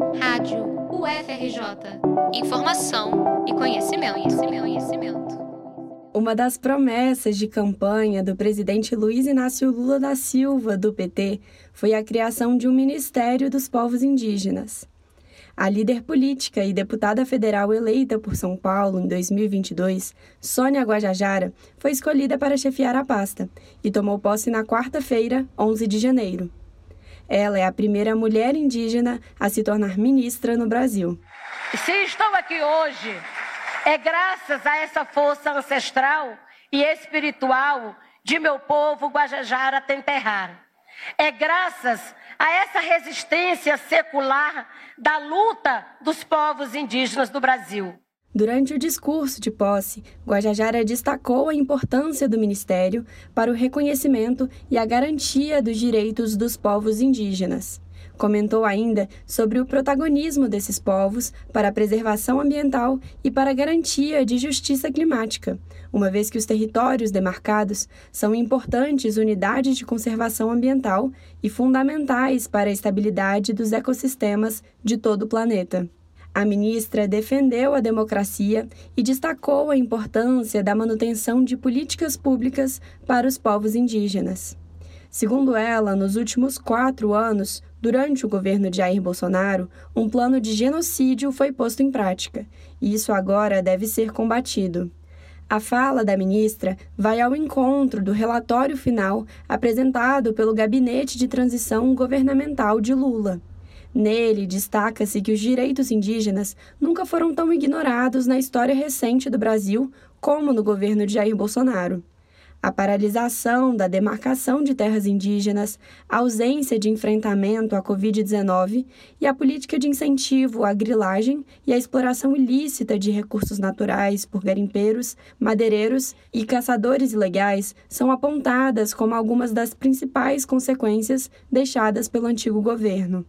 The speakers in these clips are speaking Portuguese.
Rádio UFRJ. Informação e conhecimento, conhecimento, conhecimento. Uma das promessas de campanha do presidente Luiz Inácio Lula da Silva, do PT, foi a criação de um Ministério dos Povos Indígenas. A líder política e deputada federal eleita por São Paulo em 2022, Sônia Guajajara, foi escolhida para chefiar a pasta e tomou posse na quarta-feira, 11 de janeiro. Ela é a primeira mulher indígena a se tornar ministra no Brasil. Se estou aqui hoje, é graças a essa força ancestral e espiritual de meu povo Guajajara Temperrar. É graças a essa resistência secular da luta dos povos indígenas do Brasil. Durante o discurso de posse, Guajajara destacou a importância do Ministério para o reconhecimento e a garantia dos direitos dos povos indígenas. Comentou ainda sobre o protagonismo desses povos para a preservação ambiental e para a garantia de justiça climática, uma vez que os territórios demarcados são importantes unidades de conservação ambiental e fundamentais para a estabilidade dos ecossistemas de todo o planeta. A ministra defendeu a democracia e destacou a importância da manutenção de políticas públicas para os povos indígenas. Segundo ela, nos últimos quatro anos, durante o governo de Jair Bolsonaro, um plano de genocídio foi posto em prática, e isso agora deve ser combatido. A fala da ministra vai ao encontro do relatório final apresentado pelo Gabinete de Transição Governamental de Lula. Nele, destaca-se que os direitos indígenas nunca foram tão ignorados na história recente do Brasil como no governo de Jair Bolsonaro a paralisação da demarcação de terras indígenas, a ausência de enfrentamento à Covid-19 e a política de incentivo à grilagem e à exploração ilícita de recursos naturais por garimpeiros, madeireiros e caçadores ilegais são apontadas como algumas das principais consequências deixadas pelo antigo governo.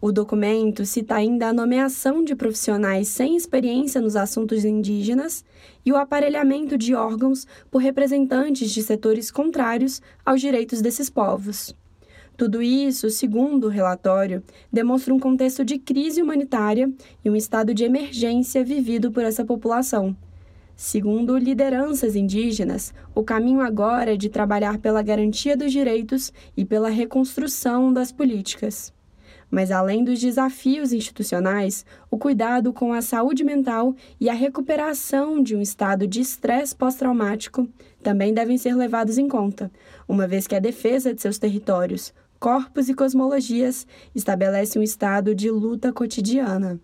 O documento cita ainda a nomeação de profissionais sem experiência nos assuntos indígenas e o aparelhamento de órgãos por representantes de setores contrários aos direitos desses povos. Tudo isso, segundo o relatório, demonstra um contexto de crise humanitária e um estado de emergência vivido por essa população. Segundo lideranças indígenas, o caminho agora é de trabalhar pela garantia dos direitos e pela reconstrução das políticas. Mas além dos desafios institucionais, o cuidado com a saúde mental e a recuperação de um estado de estresse pós-traumático também devem ser levados em conta, uma vez que a defesa de seus territórios, corpos e cosmologias estabelece um estado de luta cotidiana.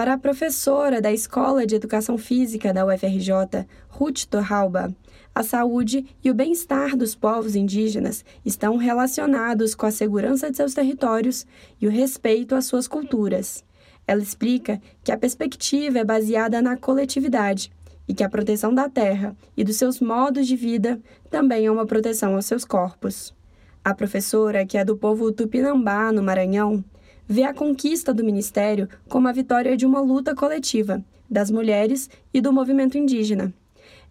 Para a professora da Escola de Educação Física da UFRJ, Ruth Torralba, a saúde e o bem-estar dos povos indígenas estão relacionados com a segurança de seus territórios e o respeito às suas culturas. Ela explica que a perspectiva é baseada na coletividade e que a proteção da terra e dos seus modos de vida também é uma proteção aos seus corpos. A professora, que é do povo tupinambá, no Maranhão, vê a conquista do ministério como a vitória de uma luta coletiva das mulheres e do movimento indígena,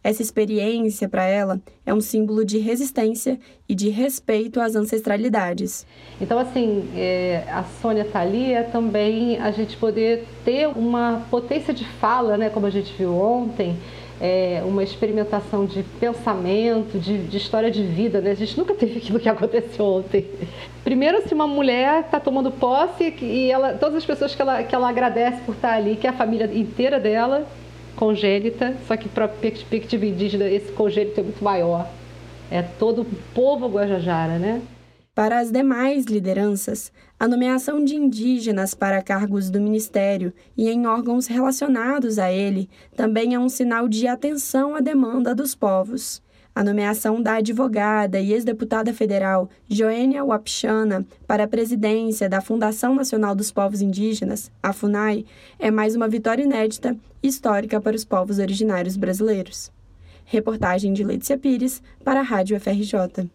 essa experiência, para ela, é um símbolo de resistência e de respeito às ancestralidades. Então, assim, é, a Sônia está ali é também a gente poder ter uma potência de fala, né, como a gente viu ontem, é, uma experimentação de pensamento, de, de, história de vida, né? A gente nunca teve aquilo que aconteceu ontem. Primeiro, se uma mulher está tomando posse e ela, todas as pessoas que ela, que ela agradece por estar ali, que é a família inteira dela, congênita, só que para perspectiva indígena esse congênito é muito maior. É todo o povo Guajajara, né? Para as demais lideranças, a nomeação de indígenas para cargos do ministério e em órgãos relacionados a ele também é um sinal de atenção à demanda dos povos. A nomeação da advogada e ex-deputada federal Joênia Wapchana para a presidência da Fundação Nacional dos Povos Indígenas, a FUNAI, é mais uma vitória inédita e histórica para os povos originários brasileiros. Reportagem de Letícia Pires para a Rádio FRJ.